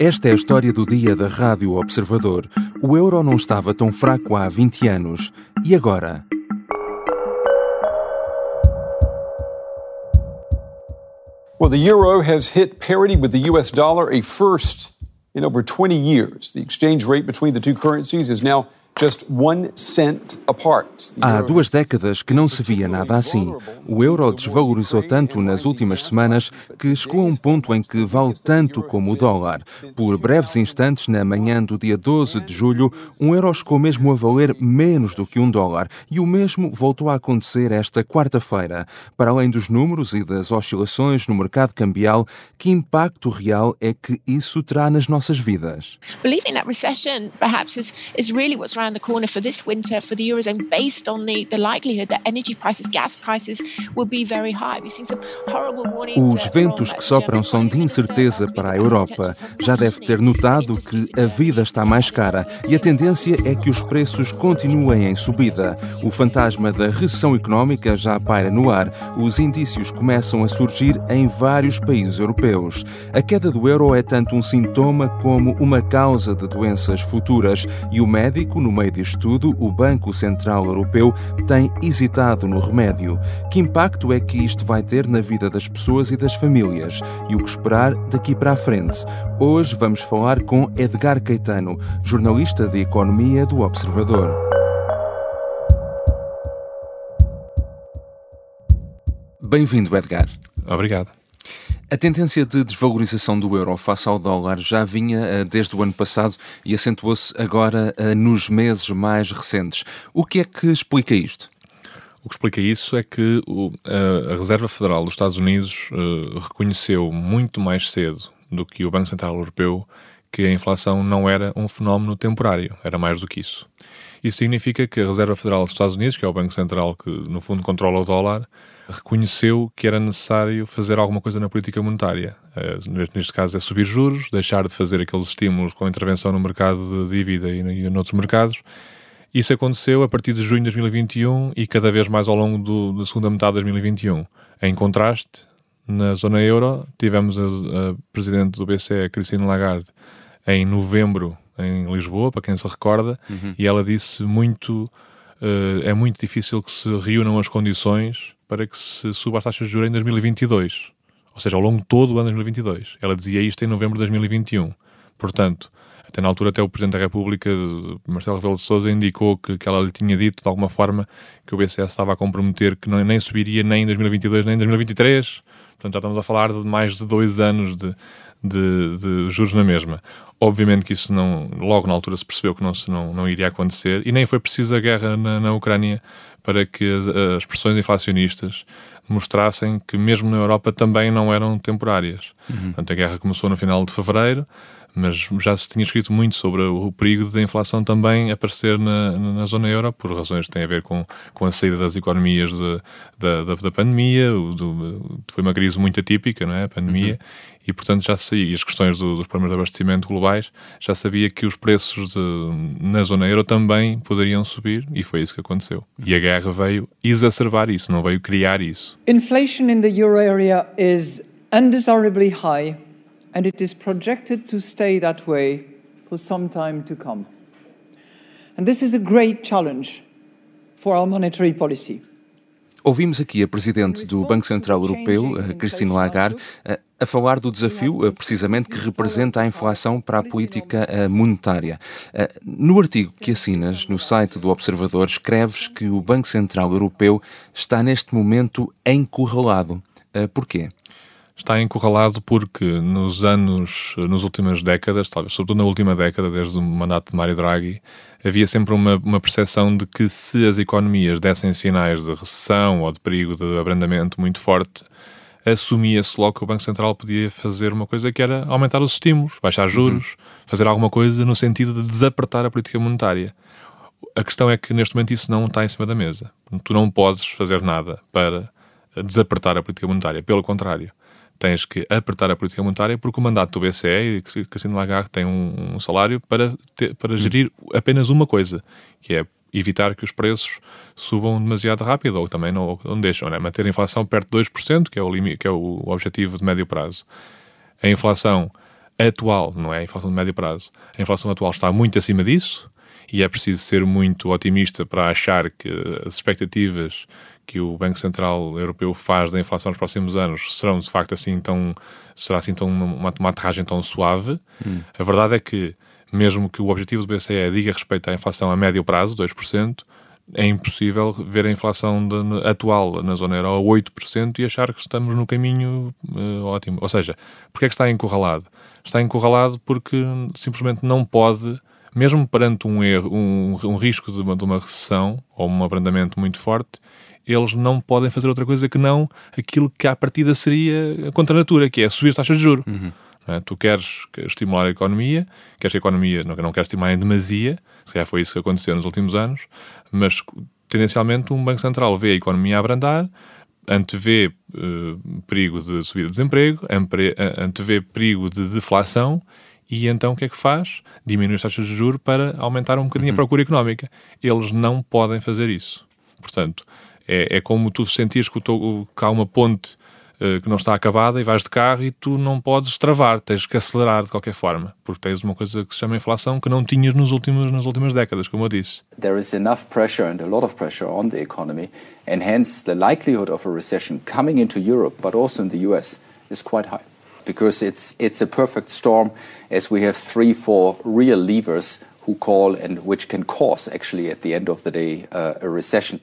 Esta é a história do dia da Rádio Observador. O euro não estava tão fraco há 20 anos. E agora? Well, the euro has hit parity with the US dollar, a first in over 20 years. The exchange rate between the two currencies is now Há duas décadas que não se via nada assim. O euro desvalorizou tanto nas últimas semanas que chegou a um ponto em que vale tanto como o dólar. Por breves instantes, na manhã do dia 12 de julho, um euro chegou mesmo a valer menos do que um dólar. E o mesmo voltou a acontecer esta quarta-feira. Para além dos números e das oscilações no mercado cambial, que impacto real é que isso terá nas nossas vidas? Believing that recession perhaps is, is really what's around the corner for this winter for the Eurozone based on the, the likelihood that energy prices, gas prices will be very high. We've seen some horrible warnings. Os uh, ventos que sopram são de incerteza para a Europa. Já deve ter notado que a vida está mais cara e a tendência é que os preços continuem em subida. O fantasma da recessão económica já paira no ar. Os indícios começam a surgir em vários países europeus. A queda do euro é tanto um sintoma como uma causa de doenças futuras e o médico, no meio disto tudo, o Banco Central Europeu tem hesitado no remédio. Que impacto é que isto vai ter na vida das pessoas e das famílias? E o que esperar daqui para a frente? Hoje vamos falar com Edgar Caetano, jornalista de economia do Observador. Bem-vindo, Edgar. Obrigado. A tendência de desvalorização do euro face ao dólar já vinha eh, desde o ano passado e acentuou-se agora eh, nos meses mais recentes. O que é que explica isto? O que explica isso é que a Reserva Federal dos Estados Unidos eh, reconheceu muito mais cedo do que o Banco Central Europeu que a inflação não era um fenómeno temporário, era mais do que isso. Isso significa que a Reserva Federal dos Estados Unidos, que é o Banco Central que no fundo controla o dólar, reconheceu que era necessário fazer alguma coisa na política monetária. Eh, neste caso é subir juros, deixar de fazer aqueles estímulos com intervenção no mercado de dívida e, noutros mercados. Isso aconteceu a partir de junho de 2021 e cada vez mais ao longo do, da segunda metade de 2021. Em contraste, na zona euro, tivemos a, a presidente do BCE, a Christine Lagarde, em novembro em Lisboa, para quem se recorda, uhum. e ela disse muito uh, é muito difícil que se reúnam as condições para que se suba as taxas de juros em 2022. Ou seja, ao longo todo o ano de 2022. Ela dizia isto em novembro de 2021. Portanto, até na altura até o Presidente da República, Marcelo Rebelo de Sousa, indicou que, que ela lhe tinha dito, de alguma forma, que o BCS estava a comprometer que não, nem subiria nem em 2022 nem em 2023. Portanto, já estamos a falar de mais de dois anos de, de, de juros na mesma. Obviamente que isso não, logo na altura se percebeu que não, não, não iria acontecer e nem foi preciso a guerra na, na Ucrânia para que as, as pressões inflacionistas mostrassem que mesmo na Europa também não eram temporárias. Uhum. Portanto, a guerra começou no final de fevereiro, mas já se tinha escrito muito sobre o perigo da inflação também aparecer na, na zona euro, por razões que têm a ver com, com a saída das economias de, da, da, da, pandemia, o, do, foi uma crise muito atípica, não é? A pandemia, uhum. e portanto já sabia, e as questões do, dos problemas de abastecimento globais, já sabia que os preços de, na zona euro também poderiam subir, e foi isso que aconteceu. E a guerra veio exacerbar isso, não veio criar isso. Inflation in the euro area is undesirably high and it is projected to stay that way for some time to come. And this is a great challenge for our monetary policy. Ouvimos aqui a Presidente do Banco Central Europeu, Christine Lagarde, a falar do desafio precisamente que representa a inflação para a política monetária. No artigo que assinas no site do Observador, escreves que o Banco Central Europeu está neste momento encurralado. Porquê? Está encurralado porque nos anos, nas últimas décadas, talvez sobretudo na última década, desde o mandato de Mário Draghi, havia sempre uma, uma percepção de que se as economias dessem sinais de recessão ou de perigo de abrandamento muito forte, assumia-se logo que o Banco Central podia fazer uma coisa que era aumentar os estímulos, baixar juros, uhum. fazer alguma coisa no sentido de desapertar a política monetária. A questão é que neste momento isso não está em cima da mesa. Tu não podes fazer nada para desapertar a política monetária. Pelo contrário, tens que apertar a política monetária porque o mandato do BCE e Cristina Lagarde tem um, um salário para, ter, para hum. gerir apenas uma coisa, que é evitar que os preços subam demasiado rápido ou também não, não deixam, né? manter a inflação perto de 2%, que é o, limite, que é o objetivo de médio prazo. A inflação atual, não é a inflação de médio prazo. A inflação atual está muito acima disso e é preciso ser muito otimista para achar que as expectativas que o Banco Central Europeu faz da inflação nos próximos anos serão de facto assim tão será assim tão uma, uma aterragem tão suave. Hum. A verdade é que mesmo que o objetivo do BCE diga respeito à inflação a médio prazo, 2%, é impossível ver a inflação de, atual na zona euro a 8% e achar que estamos no caminho uh, ótimo. Ou seja, porque é que está encurralado? Está encurralado porque simplesmente não pode, mesmo perante um erro, um, um risco de uma, de uma recessão ou um abrandamento muito forte, eles não podem fazer outra coisa que não aquilo que à partida seria contra a natura, que é subir as taxas de juros. Uhum. É? Tu queres estimular a economia, queres que a economia não, não queres estimular em demasia, se calhar foi isso que aconteceu nos últimos anos, mas tendencialmente um Banco Central vê a economia a abrandar, antevê uh, perigo de subida de desemprego, antevê perigo de deflação e então o que é que faz? Diminui as taxas de juros para aumentar um bocadinho uhum. a procura económica. Eles não podem fazer isso. Portanto, é, é como tu sentires que, o, que há uma ponte uh, que não está acabada e vais de carro e tu não podes travar, tens que acelerar de qualquer forma, porque tens uma coisa que se chama inflação que não tinhas nos últimos, nas últimas décadas, como eu disse. There is enough pressure and a lot of pressure on the economy and hence the likelihood of a recession coming into Europe but also in the US is quite high. Because it's, it's a perfect storm as we have three, four real levers who call and which can cause actually at the end of the day uh, a recession.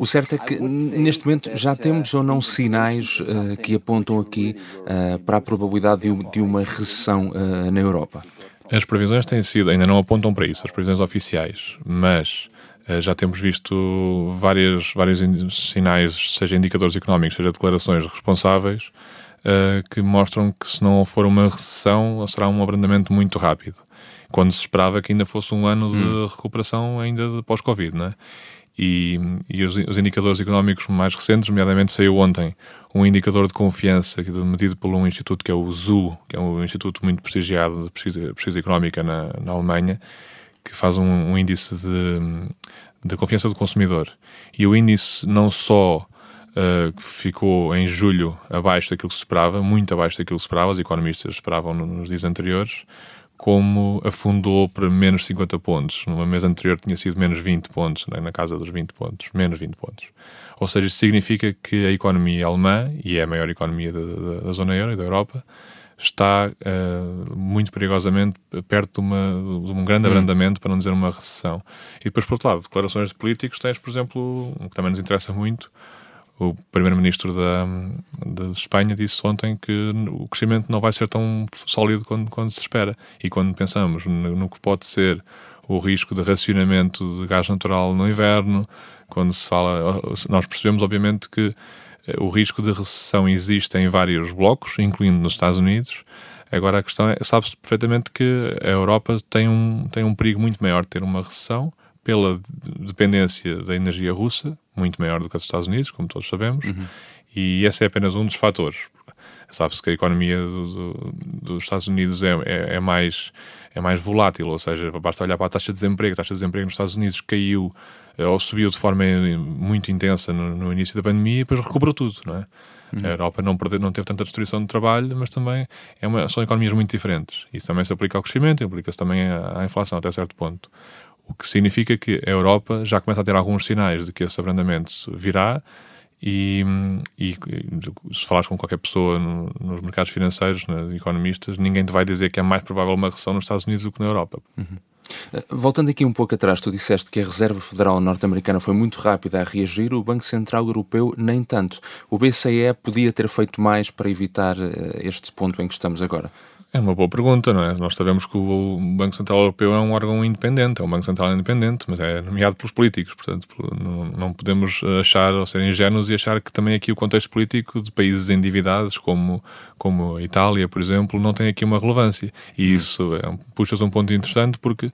O certo é que neste momento já temos ou não sinais uh, que apontam aqui uh, para a probabilidade de, de uma recessão uh, na Europa? As previsões têm sido, ainda não apontam para isso, as previsões oficiais, mas já temos visto várias, vários sinais, seja indicadores económicos, seja declarações responsáveis, que mostram que se não for uma recessão, será um abrandamento muito rápido. Quando se esperava que ainda fosse um ano de hum. recuperação ainda pós-Covid, não é? E, e os, os, indicadores económicos mais recentes, nomeadamente saiu ontem um indicador de confiança medido por um instituto que é o ZU, que é um instituto muito prestigiado de pesquisa, pesquisa económica na, na, Alemanha, que faz um, um índice de, de, confiança do consumidor. E o índice não só uh, ficou em julho abaixo daquilo que se esperava, muito abaixo daquilo que se esperava, os economistas esperavam nos dias anteriores, como afundou para menos 50 pontos. Numa mês anterior tinha sido menos 20 pontos, né, na casa dos 20 pontos, menos 20 pontos. Ou seja, isso significa que a economia alemã, e é a maior economia da, da, da zona euro e da Europa, está uh, muito perigosamente perto de, uma, de um grande hum. abrandamento, para não dizer uma recessão. E depois, por outro lado, declarações de políticos, tens, por exemplo, um que também nos interessa muito, o primeiro-ministro da, da Espanha disse ontem que o crescimento não vai ser tão sólido quando, quando se espera. E quando pensamos no, no, que pode ser o risco de racionamento de gás natural no inverno, quando se fala, nós percebemos obviamente que eh, o risco de recessão existe em vários blocos, incluindo nos Estados Unidos. Agora a questão é, sabe-se perfeitamente que a Europa tem um, tem um perigo muito maior de ter uma recessão pela dependência da energia russa, muito maior do que a dos Estados Unidos, como todos sabemos, uhum. e esse é apenas um dos fatores. Sabe-se que a economia do, do, dos Estados Unidos é, é, é, mais, é mais volátil, ou seja, basta olhar para a taxa de desemprego. A taxa de desemprego nos Estados Unidos caiu eh, ou subiu de forma muito intensa no, no início da pandemia e depois recuperou tudo, não é? Uhum. A Europa não, perdeu, não teve tanta destruição de trabalho, mas também é uma, são economias muito diferentes. Isso também se aplica ao crescimento, aplica-se também à, à inflação até certo ponto. O que significa que a Europa já começa a ter alguns sinais de que esse abrandamento virá e, e se falares com qualquer pessoa no, nos mercados financeiros, né, economistas, ninguém te vai dizer que é mais provável uma recessão nos Estados Unidos do que na Europa. Uhum. Eh, voltando aqui um pouco atrás, tu disseste que a Reserva Federal norte-americana foi muito rápida a reagir, o Banco Central Europeu nem tanto. O BCE podia ter feito mais para evitar uh, este ponto em que estamos agora? É uma boa pergunta, não é? Nós sabemos que o Banco Central Europeu é um órgão independente, é um Banco Central independente, mas é nomeado pelos políticos, portanto não, podemos achar ou ser ingênuos e achar que também aqui o contexto político de países endividados como, como a Itália, por exemplo, não tem aqui uma relevância. E isso é, puxa-se um ponto interessante porque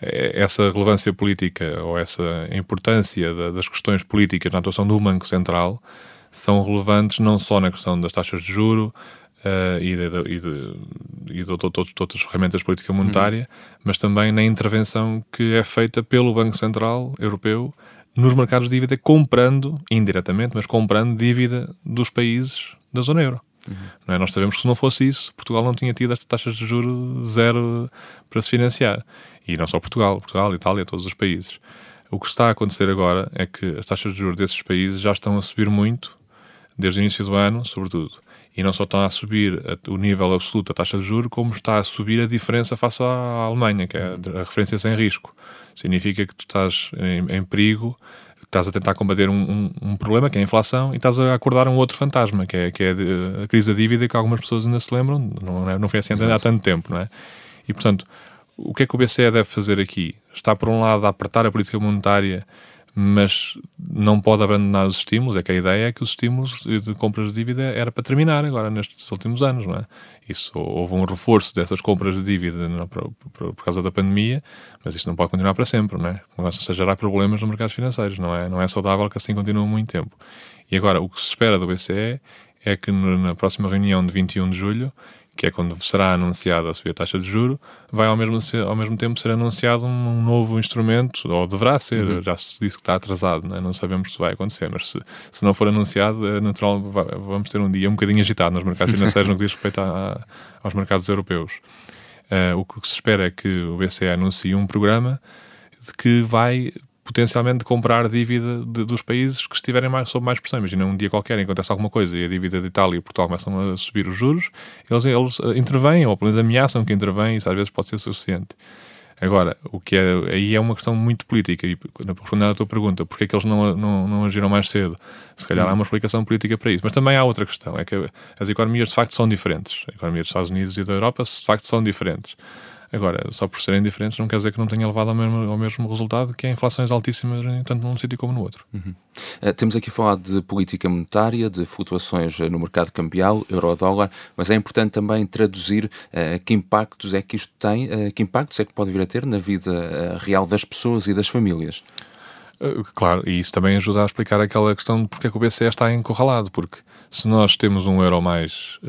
é, essa relevância política ou essa importância das questões políticas na atuação do Banco Central são relevantes não só na questão das taxas de juro, uh, e, de, e, de, e de, de, de, outras ferramentas de política monetária, uhum. mas também na intervenção que é feita pelo Banco Central Europeu nos mercados de dívida, comprando, indiretamente, mas comprando dívida dos países da zona euro. Uhum. É? Nós sabemos que se não fosse isso, Portugal não tinha tido estas taxas de juros zero para se financiar. E não só Portugal, Portugal, Itália, todos os países. O que está a acontecer agora é que as taxas de juros desses países já estão a subir muito, desde o início do ano, sobretudo. E não só estão a subir o nível absoluto da taxa de juros, como está a subir a diferença face à Alemanha, que é a referência sem risco. Significa que tu estás em, em perigo, estás a tentar combater um, um, um, problema, que é a inflação, e estás a acordar um outro fantasma, que é, que é a crise da dívida, que algumas pessoas ainda se lembram, não, é, não foi assim há tanto tempo, não é? E, portanto, o que é que o BCE deve fazer aqui? Está, por um lado, a apertar a política monetária, mas não pode abandonar os estímulos. É que a ideia é que os estímulos de compras de dívida era para terminar agora, nestes últimos anos, não é? Isso, houve um reforço dessas compras de dívida não, por, por, por, causa da pandemia, mas isto não pode continuar para sempre, não é? Começam-se a gerar problemas nos mercados financeiros, não é? Não é saudável que assim continue muito tempo. E agora, o que se espera do BCE é que na próxima reunião de 21 de julho que é quando será anunciada a subir a taxa de juro, vai ao mesmo, ao mesmo tempo ser anunciado um, novo instrumento, ou deverá ser, uhum. já se disse que está atrasado, né? não sabemos se vai acontecer, mas se, se não for anunciado, é natural, vamos ter um dia um bocadinho agitado nos mercados financeiros no que diz respeito a, a, aos mercados europeus. Uh, o que se espera é que o BCE anuncie um programa que vai potencialmente comprar dívida de, dos países que estiverem mais, sob mais pressão. Imagina um dia qualquer acontece alguma coisa e a dívida de Itália e Portugal começam a subir os juros, eles, eles uh, intervêm, ou pelo menos ameaçam que intervêm, e isso às vezes pode ser suficiente. Agora, o que é, aí é uma questão muito política, e respondendo à tua pergunta, porque é que eles não, não, não agiram mais cedo? Se calhar há uma explicação política para isso. Mas também há outra questão, é que as economias de facto são diferentes. A economia dos Estados Unidos e da Europa de facto são diferentes. Agora, só por serem diferentes não quer dizer que não tenha levado ao mesmo, ao mesmo resultado, que é inflações altíssimas, tanto num sítio como no outro. Uhum. Uh, temos aqui falado de política monetária, de flutuações eh, no mercado cambial, euro-dólar, mas é importante também traduzir uh, que impactos é que isto tem, uh, que impactos é que pode vir a ter na vida real das pessoas e das famílias. Claro, e isso também ajuda a explicar aquela questão de porque é que o BCE está encurralado, porque se nós temos um euro mais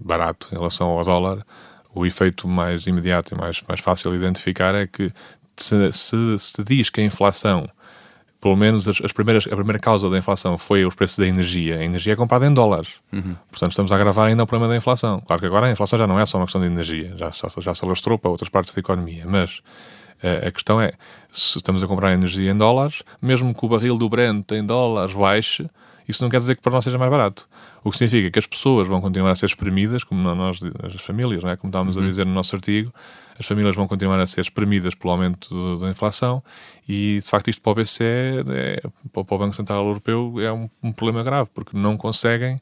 barato em relação ao dólar, o efeito mais imediato e mais, mais fácil de identificar é que se, se, se diz que a inflação, pelo menos as, as, primeiras, a primeira causa da inflação foi os preços da energia, a energia é comprada em dólares. Uhum. Portanto, estamos a agravar ainda o problema da inflação. Claro que agora a inflação já não é só uma questão de energia, já, já, já se alastrou para outras partes da economia, mas uh, a questão é, se estamos a comprar energia em dólares, mesmo que o barril do Brent em dólares baixe, isso não quer dizer que para nós seja mais barato. O que significa que as pessoas vão continuar a ser espremidas, como nós, as famílias, não é? como estávamos uhum. a dizer no nosso artigo, as famílias vão continuar a ser espremidas pelo aumento da inflação e, de facto, isto para o BCE, é, para o Banco Central Europeu, é um, um problema grave, porque não conseguem.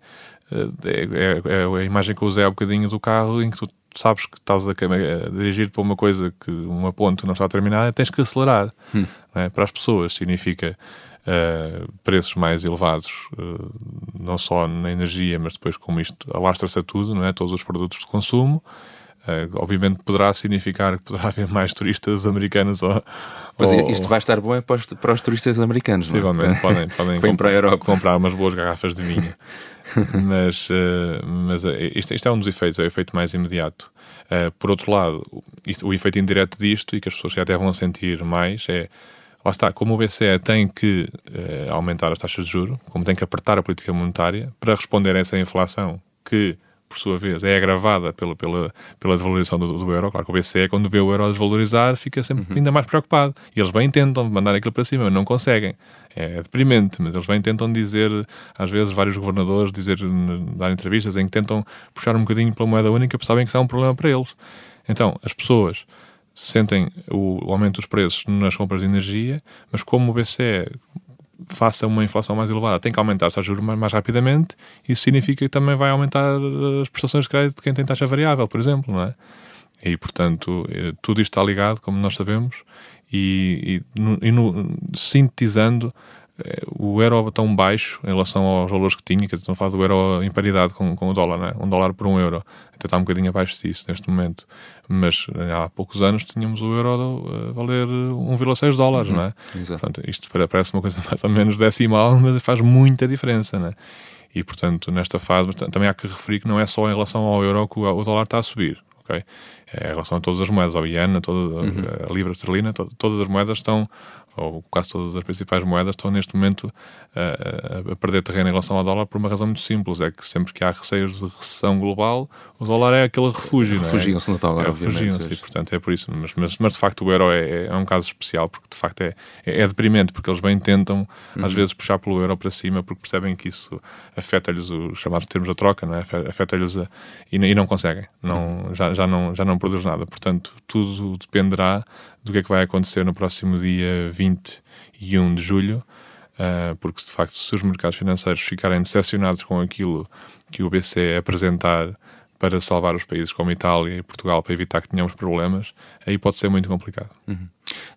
Eh, é, é, é, a imagem que eu usei há bocadinho do carro em que tu sabes que estás a, a dirigir para uma coisa que uma ponte não está terminada, tens que acelerar. Hum. É? Para as pessoas significa uh, preços mais elevados, uh, não só na energia, mas depois como isto alastra-se a tudo, não é? todos os produtos de consumo. Uh, obviamente poderá significar que poderá haver mais turistas americanos ou, Pois ou... isto vai estar bom é para os, para os turistas americanos, Possivelmente, podem, podem comprar, comprar umas boas garrafas de vinho. mas uh, mas isto, isto, é um dos efeitos, é o efeito mais imediato. Uh, por outro lado, isto, o efeito indireto disto, e que as pessoas já até vão sentir mais, é lá está, como o BCE tem que uh, aumentar as taxas de juro, como tem que apertar a política monetária para responder a essa inflação que, por sua vez, é agravada pela, pela, pela desvalorização do, do euro. Claro que o BCE, quando vê o euro desvalorizar, fica sempre uhum. ainda mais preocupado. E eles bem tentam mandar aquilo para cima, mas não conseguem. É deprimente, mas eles bem tentam dizer, às vezes, vários governadores dizer, dar entrevistas em que tentam puxar um bocadinho pela moeda única, porque sabem que isso é um problema para eles. Então, as pessoas sentem o, aumento dos preços nas compras de energia, mas como o BCE faça uma inflação mais elevada, tem que aumentar os juros mais, mais rapidamente, isso significa que também vai aumentar as prestações de crédito de quem tem taxa variável, por exemplo, não é? E, portanto, eh, tudo isto está ligado, como nós sabemos, e, e, e no, sintetizando, eh, o euro tão baixo em relação aos valores que tinha, que estão a falar do euro em paridade com, com o dólar, né? um dólar por um euro, até está um bocadinho abaixo disso neste momento, mas eh, há poucos anos tínhamos o euro a valer 1,6 dólares, uhum. não é? Exato. Portanto, isto parece uma coisa mais ou menos decimal, mas faz muita diferença, né? E, portanto, nesta fase, também há que referir que não é só em relação ao euro que o dólar está a subir, ok? É em relação a todas as moedas, ao iene, a, toda, uhum. a libra esterlina, to, todas as moedas estão ou quase todas as principais moedas, estão neste momento a, a, perder terreno em relação ao dólar por uma razão muito simples: é que sempre que há receios de recessão global, o dólar é aquele refúgio. É? Refugiam-se no dólar, é. Refugiam-se, portanto é por isso. Mas, mas, mas, de facto o euro é, é, um caso especial, porque de facto é, é, é deprimente, porque eles bem tentam, uhum. às vezes, puxar pelo euro para cima, porque percebem que isso afeta-lhes os chamados termos da troca, não é? afeta-lhes e, e, não conseguem, não, uhum. já, já, não, já não produz nada. Portanto, tudo dependerá do que é que vai acontecer no próximo dia 21 de julho uh, porque de facto, se os mercados financeiros ficarem decepcionados com aquilo que o BCE apresentar para salvar os países como Itália e Portugal para evitar que tenhamos problemas, aí pode ser muito complicado. Uhum.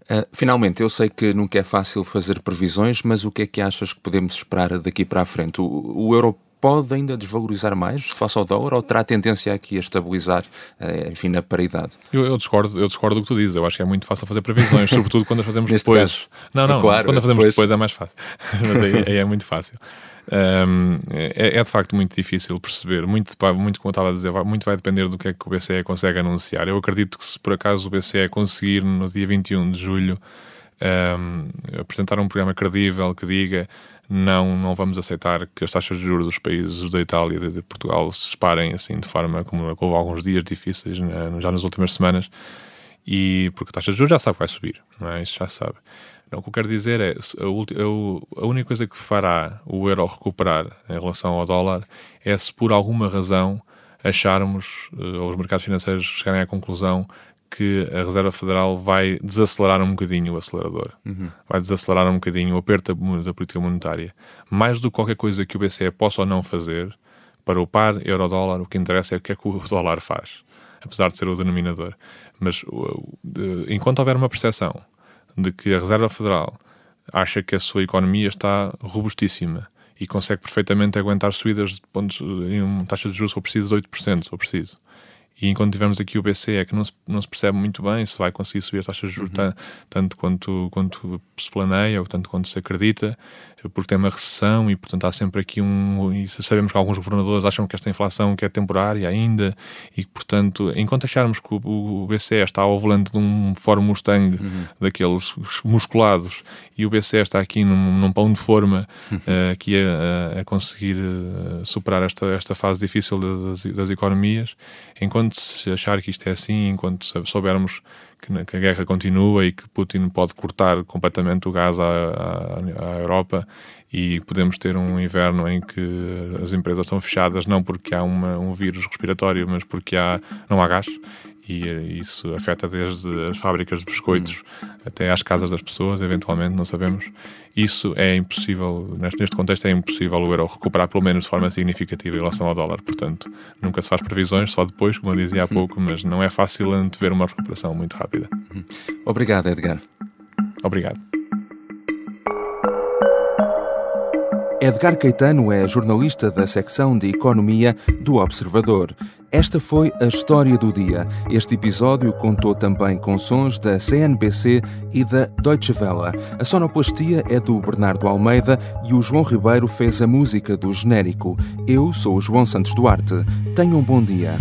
Uh, finalmente, eu sei que nunca é fácil fazer previsões, mas o que é que achas que podemos esperar daqui para a frente? O, o euro pode ainda desvalorizar mais face ao dólar ou terá tendência aqui a estabilizar, eh, enfim, na paridade? Eu, eu, discordo, eu discordo do que tu dizes. Eu acho que é muito fácil fazer previsões, sobretudo quando as fazemos depois. Caso. Não, não, claro, quando as fazemos depois. depois é mais fácil. Mas aí, aí é muito fácil. Um, é, é, de facto muito difícil perceber, muito, muito como eu estava a dizer, muito vai depender do que é que o BCE consegue anunciar. Eu acredito que se por acaso o BCE conseguir no dia 21 de julho um, apresentar um programa credível que diga não, não vamos aceitar que as taxas de juros dos países da Itália e de Portugal se disparem assim de forma como houve alguns dias difíceis né, já nas últimas semanas e porque a taxa de juros já sabe que vai subir, é? Isso já sabe. Não, o que eu quero dizer é a, a única coisa que fará o euro recuperar em relação ao dólar é se por alguma razão acharmos, eh, ou os mercados financeiros chegarem à conclusão que a Reserva Federal vai desacelerar um bocadinho o acelerador. Uhum. Vai desacelerar um bocadinho o aperto da política monetária. Mais do que qualquer coisa que o BCE possa ou não fazer, para o par euro-dólar, o que interessa é o que é que o dólar faz, apesar de ser o denominador. Mas enquanto houver uma percepção de que a Reserva Federal acha que a sua economia está robustíssima e consegue perfeitamente aguentar subidas de pontos em uma taxa de juros, se for preciso, de 8%, se for preciso e enquanto tivermos aqui o BCE, é que não se, não se percebe muito bem se vai conseguir subir as taxas de juros uhum. tanto quanto, quanto se planeia ou tanto quanto se acredita, porque tem uma recessão e, portanto, há sempre aqui um. E sabemos que alguns governadores acham que esta inflação que é temporária ainda e, portanto, enquanto acharmos que o, o BCE está ao volante de um Ford Mustang uhum. daqueles musculados e o BCE está aqui num, num pão de forma uh, aqui a, a conseguir uh, superar esta, esta fase difícil das, das economias, enquanto se achar que isto é assim, enquanto soubermos que, que, a guerra continua e que Putin pode cortar completamente o gás à, à, à, Europa e podemos ter um inverno em que as empresas estão fechadas não porque há uma, um vírus respiratório, mas porque há, não há gás e isso afeta desde as fábricas de biscoitos até às casas das pessoas, eventualmente, não sabemos. Isso é impossível, neste contexto é impossível o euro recuperar pelo menos de forma significativa em relação ao dólar, portanto, nunca se faz previsões, só depois, como eu dizia há uhum. pouco, mas não é fácil antever uma recuperação muito rápida. Uhum. Obrigado, Edgar. Obrigado. Edgar Caetano é jornalista da secção de Economia do Observador. Esta foi a história do dia. Este episódio contou também com sons da CNBC e da Deutsche Welle. A sonoplastia é do Bernardo Almeida e o João Ribeiro fez a música do genérico. Eu sou o João Santos Duarte. Tenham um bom dia.